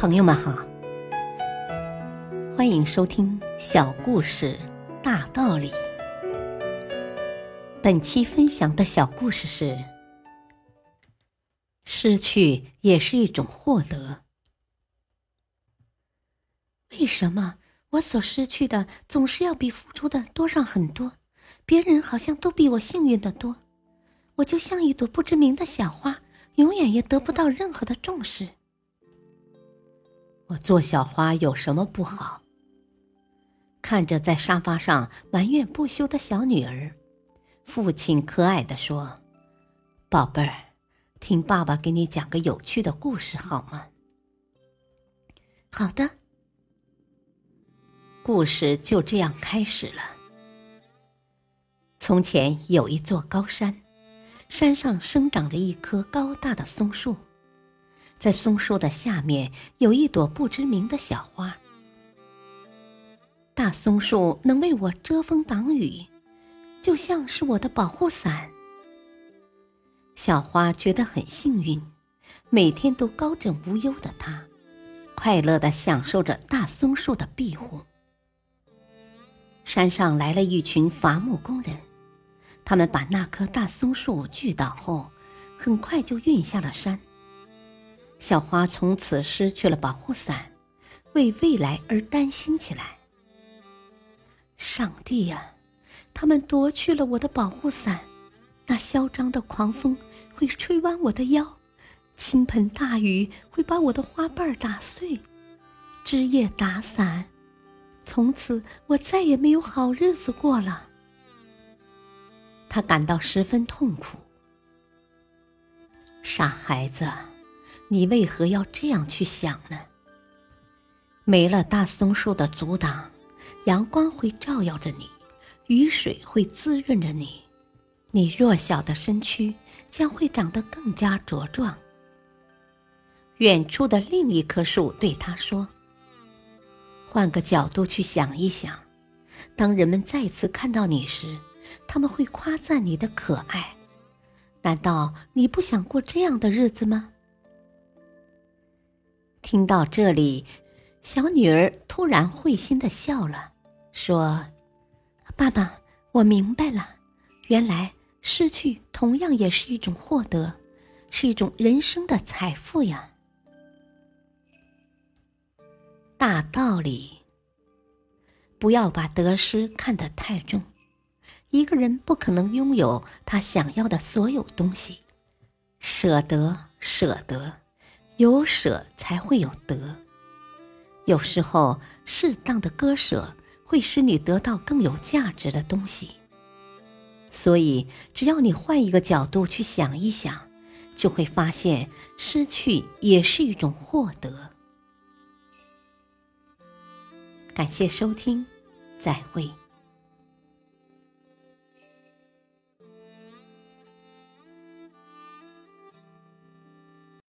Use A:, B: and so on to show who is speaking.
A: 朋友们好，欢迎收听小故事大道理。本期分享的小故事是：失去也是一种获得。为什么我所失去的总是要比付出的多上很多？别人好像都比我幸运的多，我就像一朵不知名的小花，永远也得不到任何的重视。我做小花有什么不好？看着在沙发上埋怨不休的小女儿，父亲可爱的说：“宝贝儿，听爸爸给你讲个有趣的故事好吗？”好的。故事就这样开始了。从前有一座高山，山上生长着一棵高大的松树。在松树的下面有一朵不知名的小花。大松树能为我遮风挡雨，就像是我的保护伞。小花觉得很幸运，每天都高枕无忧的她，快乐的享受着大松树的庇护。山上来了一群伐木工人，他们把那棵大松树锯倒后，很快就运下了山。小花从此失去了保护伞，为未来而担心起来。上帝呀，他们夺去了我的保护伞，那嚣张的狂风会吹弯我的腰，倾盆大雨会把我的花瓣打碎，枝叶打散，从此我再也没有好日子过了。他感到十分痛苦。傻孩子。你为何要这样去想呢？没了大松树的阻挡，阳光会照耀着你，雨水会滋润着你，你弱小的身躯将会长得更加茁壮。远处的另一棵树对他说：“换个角度去想一想，当人们再次看到你时，他们会夸赞你的可爱。难道你不想过这样的日子吗？”听到这里，小女儿突然会心的笑了，说：“爸爸，我明白了，原来失去同样也是一种获得，是一种人生的财富呀。”大道理，不要把得失看得太重。一个人不可能拥有他想要的所有东西，舍得，舍得。有舍才会有得，有时候适当的割舍会使你得到更有价值的东西。所以，只要你换一个角度去想一想，就会发现失去也是一种获得。感谢收听，再会。